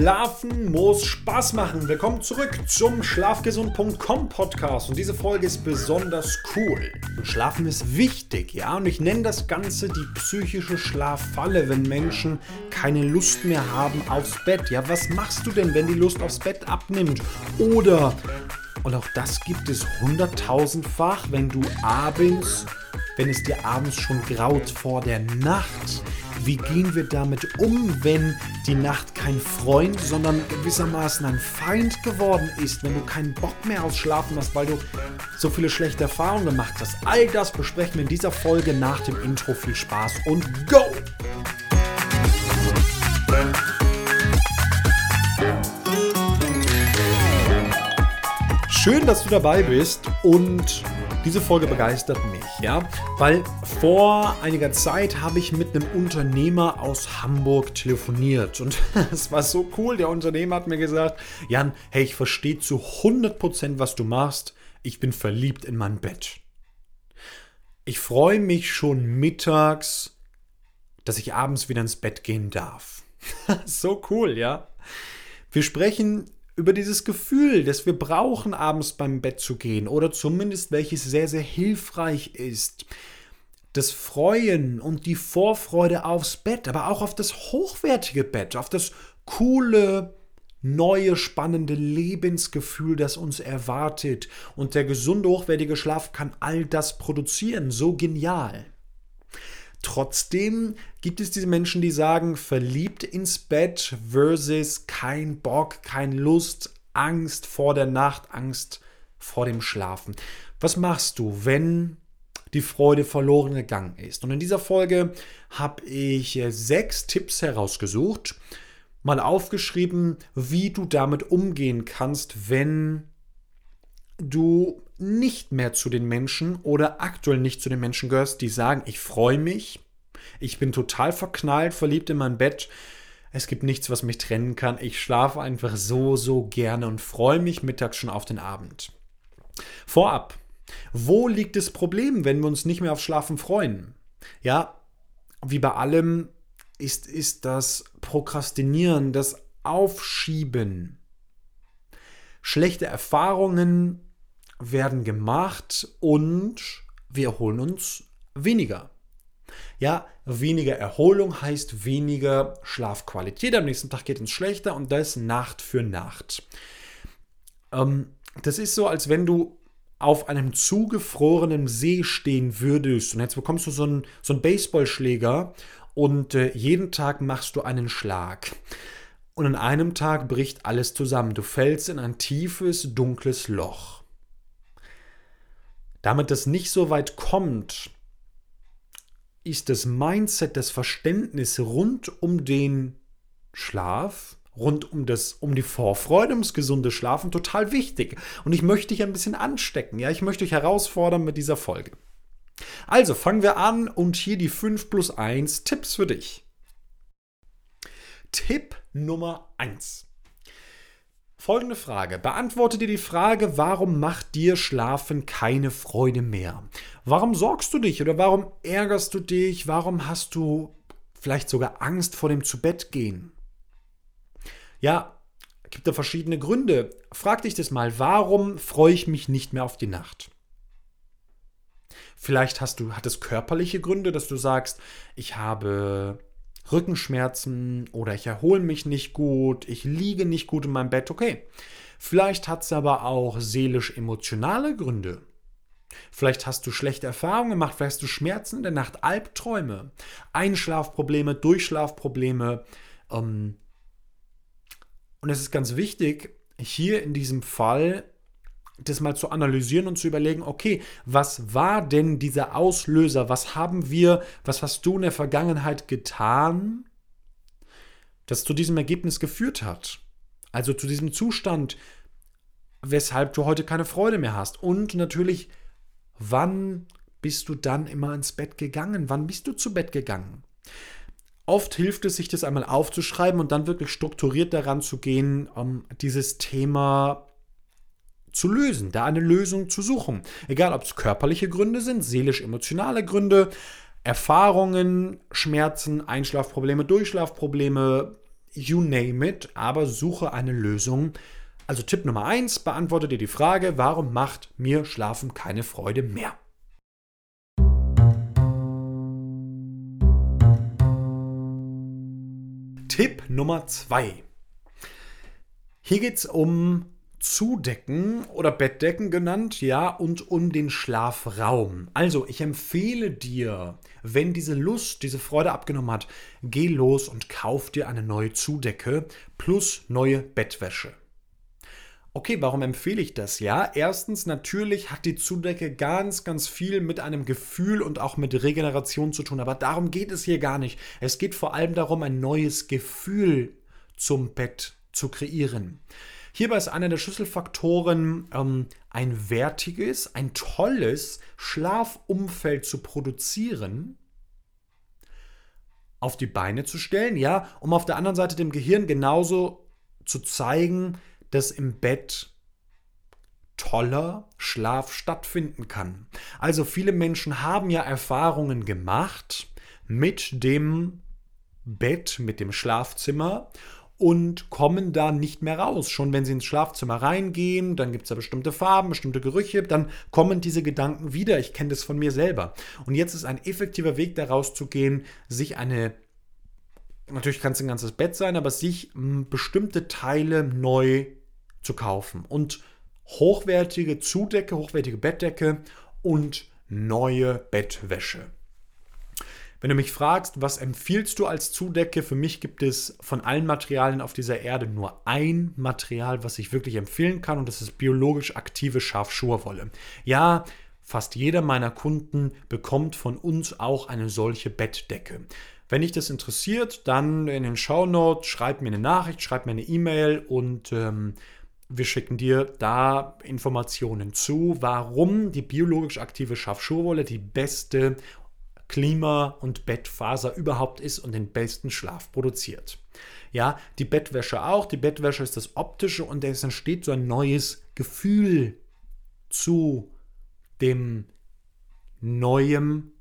Schlafen muss Spaß machen. Willkommen zurück zum Schlafgesund.com Podcast und diese Folge ist besonders cool. Schlafen ist wichtig, ja, und ich nenne das Ganze die psychische Schlaffalle, wenn Menschen keine Lust mehr haben aufs Bett. Ja, was machst du denn, wenn die Lust aufs Bett abnimmt? Oder, und auch das gibt es hunderttausendfach, wenn du abends, wenn es dir abends schon graut vor der Nacht, wie gehen wir damit um, wenn die Nacht kein Freund, sondern gewissermaßen ein Feind geworden ist, wenn du keinen Bock mehr aufs Schlafen hast, weil du so viele schlechte Erfahrungen gemacht hast? All das besprechen wir in dieser Folge nach dem Intro. Viel Spaß und go! Schön, dass du dabei bist und diese Folge begeistert mich, ja, weil vor einiger Zeit habe ich mit einem Unternehmer aus Hamburg telefoniert und es war so cool. Der Unternehmer hat mir gesagt, Jan, hey, ich verstehe zu 100%, was du machst. Ich bin verliebt in mein Bett. Ich freue mich schon mittags, dass ich abends wieder ins Bett gehen darf. so cool, ja. Wir sprechen über dieses Gefühl, das wir brauchen, abends beim Bett zu gehen oder zumindest welches sehr, sehr hilfreich ist. Das Freuen und die Vorfreude aufs Bett, aber auch auf das hochwertige Bett, auf das coole, neue, spannende Lebensgefühl, das uns erwartet. Und der gesunde, hochwertige Schlaf kann all das produzieren. So genial. Trotzdem gibt es diese Menschen, die sagen, verliebt ins Bett versus kein Bock, kein Lust, Angst vor der Nacht, Angst vor dem Schlafen. Was machst du, wenn die Freude verloren gegangen ist? Und in dieser Folge habe ich äh, sechs Tipps herausgesucht, mal aufgeschrieben, wie du damit umgehen kannst, wenn du nicht mehr zu den Menschen oder aktuell nicht zu den Menschen gehörst, die sagen, ich freue mich, ich bin total verknallt, verliebt in mein Bett, es gibt nichts, was mich trennen kann, ich schlafe einfach so, so gerne und freue mich mittags schon auf den Abend. Vorab, wo liegt das Problem, wenn wir uns nicht mehr auf Schlafen freuen? Ja, wie bei allem ist, ist das Prokrastinieren, das Aufschieben. Schlechte Erfahrungen werden gemacht und wir erholen uns weniger. Ja, weniger Erholung heißt weniger Schlafqualität. Am nächsten Tag geht es schlechter und das Nacht für Nacht. Ähm, das ist so, als wenn du auf einem zugefrorenen See stehen würdest und jetzt bekommst du so einen, so einen Baseballschläger und äh, jeden Tag machst du einen Schlag. Und an einem Tag bricht alles zusammen. Du fällst in ein tiefes, dunkles Loch. Damit das nicht so weit kommt, ist das Mindset, das Verständnis rund um den Schlaf, rund um, das, um die Vorfreude, ums gesunde Schlafen total wichtig. Und ich möchte dich ein bisschen anstecken. Ja, ich möchte dich herausfordern mit dieser Folge. Also fangen wir an und hier die 5 plus 1 Tipps für dich. Tipp Nummer 1. Folgende Frage. Beantworte dir die Frage, warum macht dir Schlafen keine Freude mehr? Warum sorgst du dich oder warum ärgerst du dich? Warum hast du vielleicht sogar Angst vor dem Zubettgehen? Ja, gibt da verschiedene Gründe. Frag dich das mal, warum freue ich mich nicht mehr auf die Nacht? Vielleicht hast du, hat es körperliche Gründe, dass du sagst, ich habe Rückenschmerzen oder ich erhole mich nicht gut, ich liege nicht gut in meinem Bett, okay. Vielleicht hat es aber auch seelisch-emotionale Gründe. Vielleicht hast du schlechte Erfahrungen gemacht, vielleicht hast du Schmerzen in der Nacht, Albträume, Einschlafprobleme, Durchschlafprobleme. Ähm und es ist ganz wichtig, hier in diesem Fall das mal zu analysieren und zu überlegen, okay, was war denn dieser Auslöser? Was haben wir, was hast du in der Vergangenheit getan, das zu diesem Ergebnis geführt hat? Also zu diesem Zustand, weshalb du heute keine Freude mehr hast. Und natürlich, wann bist du dann immer ins Bett gegangen? Wann bist du zu Bett gegangen? Oft hilft es, sich das einmal aufzuschreiben und dann wirklich strukturiert daran zu gehen, um dieses Thema zu lösen, da eine Lösung zu suchen. Egal, ob es körperliche Gründe sind, seelisch-emotionale Gründe, Erfahrungen, Schmerzen, Einschlafprobleme, Durchschlafprobleme, you name it, aber suche eine Lösung. Also Tipp Nummer 1, beantworte dir die Frage, warum macht mir Schlafen keine Freude mehr? Tipp Nummer 2. Hier geht es um Zudecken oder Bettdecken genannt, ja, und um den Schlafraum. Also, ich empfehle dir, wenn diese Lust, diese Freude abgenommen hat, geh los und kauf dir eine neue Zudecke plus neue Bettwäsche. Okay, warum empfehle ich das? Ja, erstens, natürlich hat die Zudecke ganz, ganz viel mit einem Gefühl und auch mit Regeneration zu tun, aber darum geht es hier gar nicht. Es geht vor allem darum, ein neues Gefühl zum Bett zu kreieren. Hierbei ist einer der Schlüsselfaktoren, ähm, ein wertiges, ein tolles Schlafumfeld zu produzieren, auf die Beine zu stellen, ja, um auf der anderen Seite dem Gehirn genauso zu zeigen, dass im Bett toller Schlaf stattfinden kann. Also viele Menschen haben ja Erfahrungen gemacht mit dem Bett, mit dem Schlafzimmer und kommen da nicht mehr raus. Schon wenn sie ins Schlafzimmer reingehen, dann gibt es da bestimmte Farben, bestimmte Gerüche, dann kommen diese Gedanken wieder. Ich kenne das von mir selber. Und jetzt ist ein effektiver Weg daraus zu gehen, sich eine natürlich kann es ein ganzes Bett sein, aber sich bestimmte Teile neu zu kaufen und hochwertige Zudecke, hochwertige Bettdecke und neue Bettwäsche. Wenn du mich fragst, was empfiehlst du als Zudecke? Für mich gibt es von allen Materialien auf dieser Erde nur ein Material, was ich wirklich empfehlen kann und das ist biologisch aktive Schafschurwolle. Ja, fast jeder meiner Kunden bekommt von uns auch eine solche Bettdecke. Wenn dich das interessiert, dann in den Show Notes schreib mir eine Nachricht, schreib mir eine E-Mail und ähm, wir schicken dir da Informationen zu, warum die biologisch aktive Schafschurwolle die beste Klima- und Bettfaser überhaupt ist und den besten Schlaf produziert. Ja, die Bettwäsche auch. Die Bettwäsche ist das Optische und es entsteht so ein neues Gefühl zu dem neuen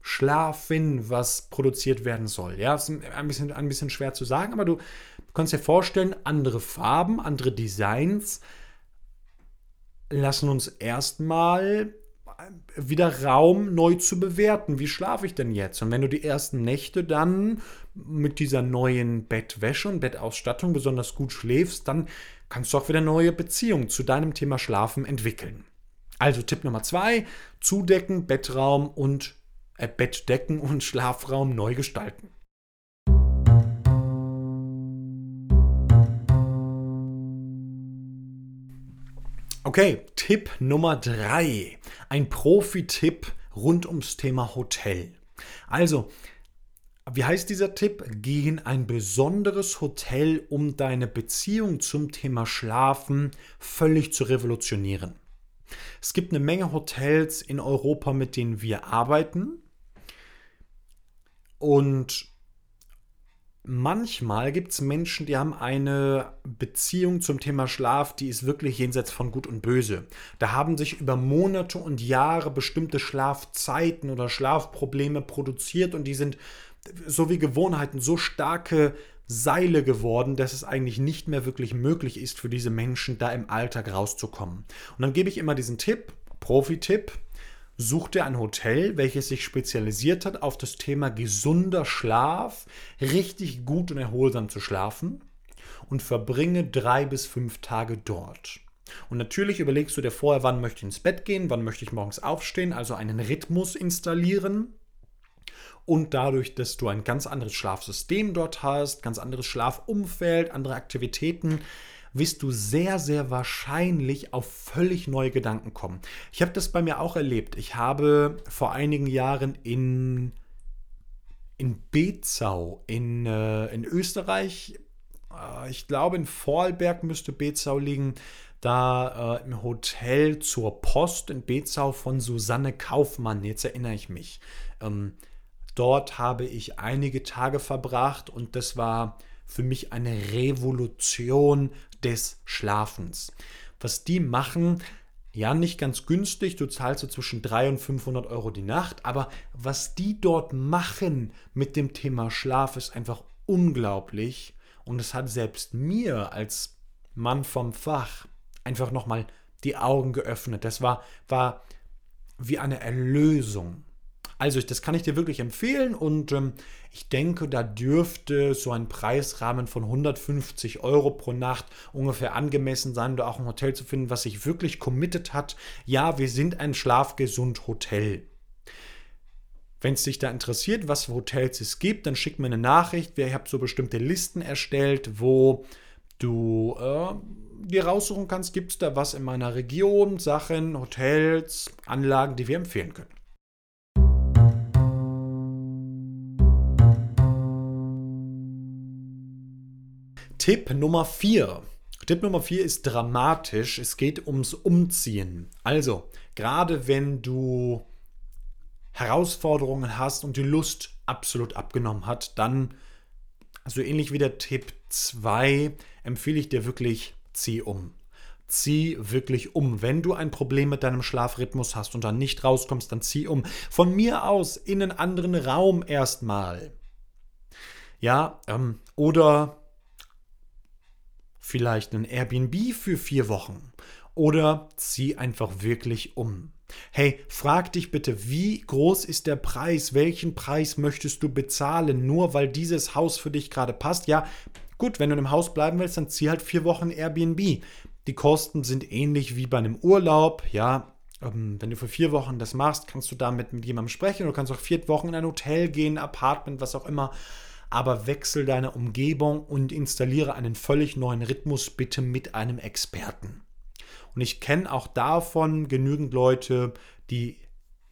Schlafen, was produziert werden soll. Ja, ist ein bisschen, ein bisschen schwer zu sagen, aber du kannst dir vorstellen, andere Farben, andere Designs lassen uns erstmal wieder Raum neu zu bewerten. Wie schlafe ich denn jetzt? Und wenn du die ersten Nächte dann mit dieser neuen Bettwäsche und Bettausstattung besonders gut schläfst, dann kannst du auch wieder neue Beziehungen zu deinem Thema Schlafen entwickeln. Also Tipp Nummer zwei: Zudecken, Bettraum und äh, Bettdecken und Schlafraum neu gestalten. Okay, Tipp Nummer drei. Ein Profi-Tipp rund ums Thema Hotel. Also, wie heißt dieser Tipp? Geh in ein besonderes Hotel, um deine Beziehung zum Thema Schlafen völlig zu revolutionieren. Es gibt eine Menge Hotels in Europa, mit denen wir arbeiten. Und manchmal gibt es Menschen, die haben eine Beziehung zum Thema Schlaf, die ist wirklich jenseits von Gut und Böse. Da haben sich über Monate und Jahre bestimmte Schlafzeiten oder Schlafprobleme produziert und die sind so wie Gewohnheiten so starke Seile geworden, dass es eigentlich nicht mehr wirklich möglich ist für diese Menschen, da im Alltag rauszukommen. Und dann gebe ich immer diesen Tipp, Profi-Tipp, Such dir ein Hotel, welches sich spezialisiert hat auf das Thema gesunder Schlaf, richtig gut und erholsam zu schlafen und verbringe drei bis fünf Tage dort. Und natürlich überlegst du dir vorher, wann möchte ich ins Bett gehen, wann möchte ich morgens aufstehen, also einen Rhythmus installieren. Und dadurch, dass du ein ganz anderes Schlafsystem dort hast, ganz anderes Schlafumfeld, andere Aktivitäten, wirst du sehr, sehr wahrscheinlich auf völlig neue Gedanken kommen. Ich habe das bei mir auch erlebt. Ich habe vor einigen Jahren in, in Bezau in, äh, in Österreich, äh, ich glaube in Vorarlberg müsste Bezau liegen, da äh, im Hotel zur Post in Bezau von Susanne Kaufmann, jetzt erinnere ich mich. Ähm, dort habe ich einige Tage verbracht und das war für mich eine Revolution des Schlafens. Was die machen, ja, nicht ganz günstig, du zahlst so zwischen 300 und 500 Euro die Nacht, aber was die dort machen mit dem Thema Schlaf ist einfach unglaublich Und es hat selbst mir als Mann vom Fach einfach nochmal die Augen geöffnet. Das war, war wie eine Erlösung. Also, das kann ich dir wirklich empfehlen und ähm, ich denke, da dürfte so ein Preisrahmen von 150 Euro pro Nacht ungefähr angemessen sein, um auch ein Hotel zu finden, was sich wirklich committed hat. Ja, wir sind ein schlafgesund Hotel. Wenn es dich da interessiert, was für Hotels es gibt, dann schick mir eine Nachricht. Ich habe so bestimmte Listen erstellt, wo du äh, dir raussuchen kannst, gibt es da was in meiner Region, Sachen, Hotels, Anlagen, die wir empfehlen können. Tipp Nummer 4. Tipp Nummer 4 ist dramatisch. Es geht ums Umziehen. Also, gerade wenn du Herausforderungen hast und die Lust absolut abgenommen hat, dann, also ähnlich wie der Tipp 2, empfehle ich dir wirklich, zieh um. Zieh wirklich um. Wenn du ein Problem mit deinem Schlafrhythmus hast und dann nicht rauskommst, dann zieh um. Von mir aus in einen anderen Raum erstmal. Ja, ähm, oder vielleicht ein Airbnb für vier Wochen oder zieh einfach wirklich um. Hey, frag dich bitte, wie groß ist der Preis? Welchen Preis möchtest du bezahlen, nur weil dieses Haus für dich gerade passt? Ja, gut, wenn du im Haus bleiben willst, dann zieh halt vier Wochen Airbnb. Die Kosten sind ähnlich wie bei einem Urlaub. Ja, ähm, wenn du für vier Wochen das machst, kannst du damit mit jemandem sprechen. Du kannst auch vier Wochen in ein Hotel gehen, Apartment, was auch immer aber wechsel deine Umgebung und installiere einen völlig neuen Rhythmus bitte mit einem Experten. Und ich kenne auch davon genügend Leute, die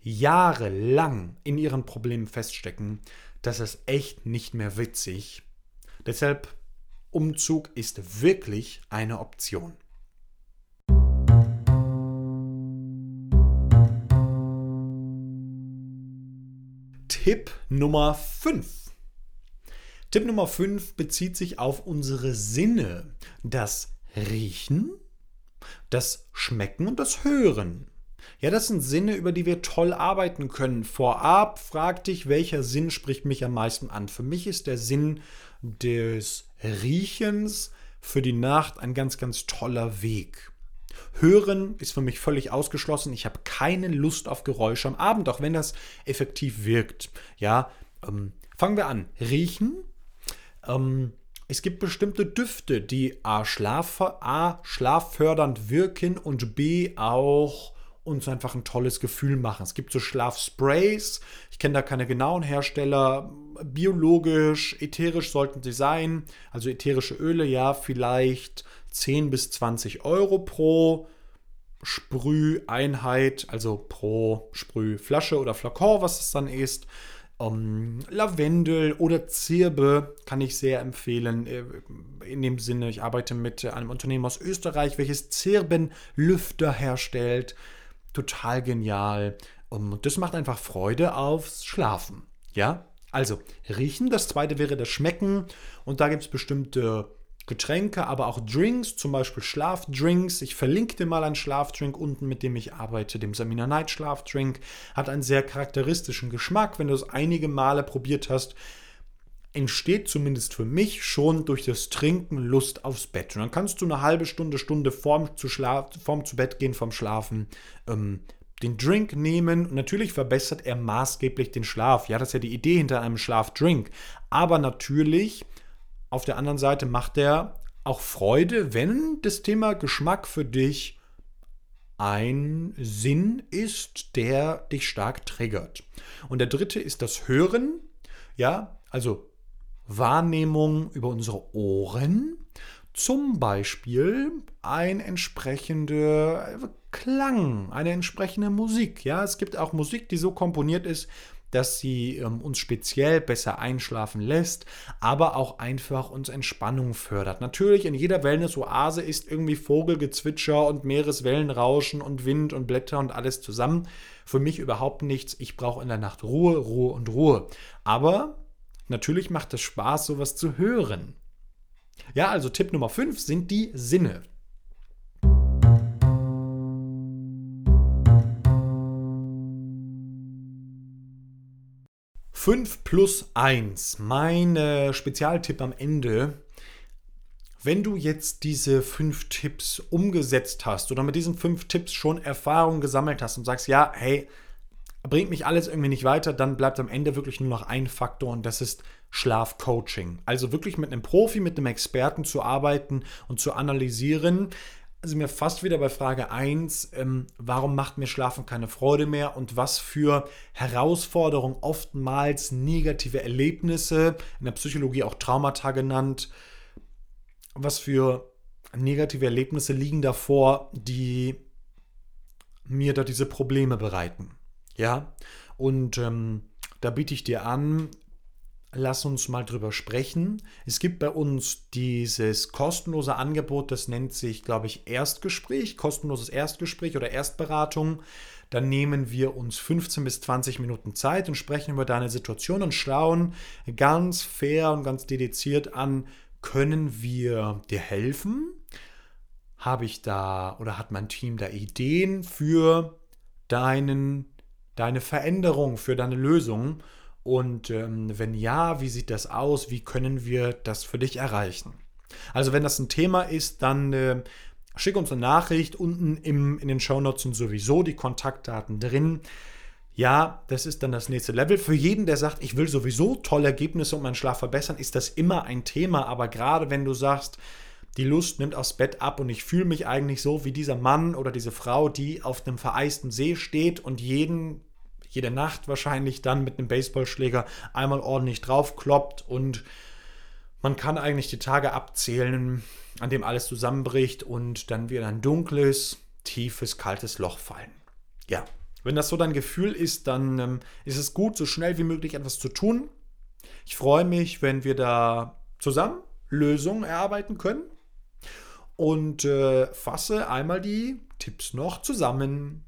jahrelang in ihren Problemen feststecken. Das ist echt nicht mehr witzig. Deshalb Umzug ist wirklich eine Option. Tipp Nummer 5. Tipp Nummer 5 bezieht sich auf unsere Sinne. Das Riechen, das Schmecken und das Hören. Ja, das sind Sinne, über die wir toll arbeiten können. Vorab frag dich, welcher Sinn spricht mich am meisten an. Für mich ist der Sinn des Riechens für die Nacht ein ganz, ganz toller Weg. Hören ist für mich völlig ausgeschlossen. Ich habe keine Lust auf Geräusche am Abend, auch wenn das effektiv wirkt. Ja, ähm, fangen wir an. Riechen ähm, es gibt bestimmte Düfte, die A, Schlaf, A schlaffördernd wirken und B auch uns einfach ein tolles Gefühl machen. Es gibt so Schlafsprays, ich kenne da keine genauen Hersteller, biologisch, ätherisch sollten sie sein, also ätherische Öle, ja, vielleicht 10 bis 20 Euro pro Sprüheinheit, also pro Sprühflasche oder Flakon, was es dann ist. Ähm, Lavendel oder Zirbe kann ich sehr empfehlen. Äh, in dem Sinne, ich arbeite mit einem Unternehmen aus Österreich, welches Zirbenlüfter herstellt. Total genial. Und das macht einfach Freude aufs Schlafen. Ja, also riechen. Das zweite wäre das Schmecken. Und da gibt es bestimmte Getränke, aber auch Drinks, zum Beispiel Schlafdrinks. Ich verlinke dir mal einen Schlafdrink unten, mit dem ich arbeite, dem Samina Night Schlafdrink. Hat einen sehr charakteristischen Geschmack. Wenn du es einige Male probiert hast, entsteht zumindest für mich schon durch das Trinken Lust aufs Bett. Und dann kannst du eine halbe Stunde, Stunde vorm zu, Schlaf, vorm zu Bett gehen, vom Schlafen, ähm, den Drink nehmen. Und natürlich verbessert er maßgeblich den Schlaf. Ja, das ist ja die Idee hinter einem Schlafdrink. Aber natürlich auf der anderen Seite macht er auch Freude, wenn das Thema Geschmack für dich ein Sinn ist, der dich stark triggert. Und der dritte ist das Hören, ja, also Wahrnehmung über unsere Ohren, zum Beispiel ein entsprechender Klang, eine entsprechende Musik. Ja, es gibt auch Musik, die so komponiert ist, dass sie ähm, uns speziell besser einschlafen lässt, aber auch einfach uns Entspannung fördert. Natürlich in jeder Wellness-Oase ist irgendwie Vogelgezwitscher und Meereswellenrauschen und Wind und Blätter und alles zusammen. Für mich überhaupt nichts. Ich brauche in der Nacht Ruhe, Ruhe und Ruhe. Aber natürlich macht es Spaß, sowas zu hören. Ja, also Tipp Nummer 5 sind die Sinne. 5 plus 1. Mein äh, Spezialtipp am Ende. wenn du jetzt diese fünf Tipps umgesetzt hast oder mit diesen fünf Tipps schon Erfahrung gesammelt hast und sagst, ja, hey, bringt mich alles irgendwie nicht weiter, dann bleibt am Ende wirklich nur noch ein Faktor und das ist Schlafcoaching. Also wirklich mit einem Profi, mit einem Experten zu arbeiten und zu analysieren. Also mir fast wieder bei Frage 1, ähm, warum macht mir Schlafen keine Freude mehr und was für Herausforderungen, oftmals negative Erlebnisse, in der Psychologie auch Traumata genannt, was für negative Erlebnisse liegen davor, die mir da diese Probleme bereiten. Ja, und ähm, da biete ich dir an, lass uns mal drüber sprechen. Es gibt bei uns dieses kostenlose Angebot, das nennt sich, glaube ich, Erstgespräch, kostenloses Erstgespräch oder Erstberatung. Dann nehmen wir uns 15 bis 20 Minuten Zeit und sprechen über deine Situation und schauen ganz fair und ganz dediziert an, können wir dir helfen? Habe ich da oder hat mein Team da Ideen für deinen deine Veränderung, für deine Lösung? Und ähm, wenn ja, wie sieht das aus? Wie können wir das für dich erreichen? Also wenn das ein Thema ist, dann äh, schick uns eine Nachricht. Unten im, in den Shownotes sind sowieso die Kontaktdaten drin. Ja, das ist dann das nächste Level. Für jeden, der sagt, ich will sowieso tolle Ergebnisse und meinen Schlaf verbessern, ist das immer ein Thema. Aber gerade wenn du sagst, die Lust nimmt aufs Bett ab und ich fühle mich eigentlich so wie dieser Mann oder diese Frau, die auf einem vereisten See steht und jeden jede Nacht wahrscheinlich dann mit einem Baseballschläger einmal ordentlich draufkloppt und man kann eigentlich die Tage abzählen, an dem alles zusammenbricht und dann wieder ein dunkles, tiefes, kaltes Loch fallen. Ja, wenn das so dein Gefühl ist, dann ähm, ist es gut, so schnell wie möglich etwas zu tun. Ich freue mich, wenn wir da zusammen Lösungen erarbeiten können und äh, fasse einmal die Tipps noch zusammen.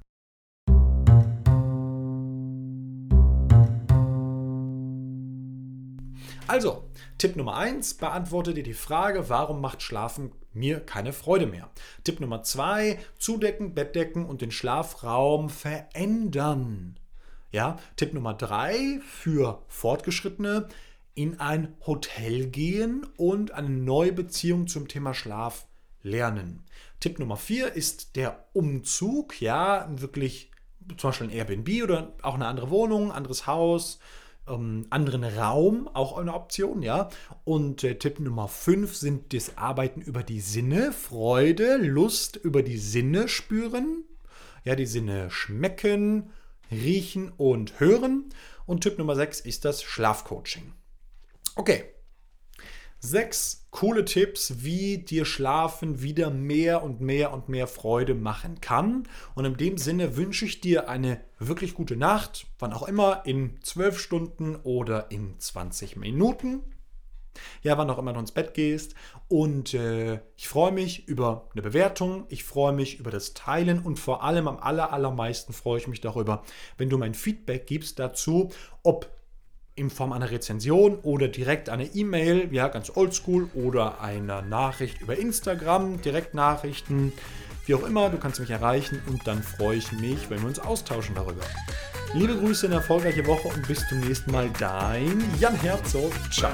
Also, Tipp Nummer 1, beantworte dir die Frage, warum macht Schlafen mir keine Freude mehr? Tipp Nummer 2, zudecken, Bettdecken und den Schlafraum verändern. Ja, Tipp Nummer 3 für Fortgeschrittene, in ein Hotel gehen und eine neue Beziehung zum Thema Schlaf lernen. Tipp Nummer 4 ist der Umzug, ja, wirklich zum Beispiel ein Airbnb oder auch eine andere Wohnung, anderes Haus, ähm, anderen Raum, auch eine Option, ja. Und äh, Tipp Nummer 5 sind das Arbeiten über die Sinne, Freude, Lust über die Sinne spüren, ja, die Sinne schmecken, riechen und hören. Und Tipp Nummer 6 ist das Schlafcoaching. Okay, Sechs coole Tipps, wie dir Schlafen wieder mehr und mehr und mehr Freude machen kann. Und in dem Sinne wünsche ich dir eine wirklich gute Nacht, wann auch immer, in 12 Stunden oder in 20 Minuten. Ja, wann auch immer du ins Bett gehst. Und äh, ich freue mich über eine Bewertung, ich freue mich über das Teilen und vor allem am aller, allermeisten freue ich mich darüber, wenn du mein Feedback gibst dazu, ob in Form einer Rezension oder direkt eine E-Mail, ja, ganz oldschool, oder eine Nachricht über Instagram, Direktnachrichten, wie auch immer, du kannst mich erreichen und dann freue ich mich, wenn wir uns austauschen darüber. Liebe Grüße, eine erfolgreiche Woche und bis zum nächsten Mal. Dein Jan Herzog. Ciao.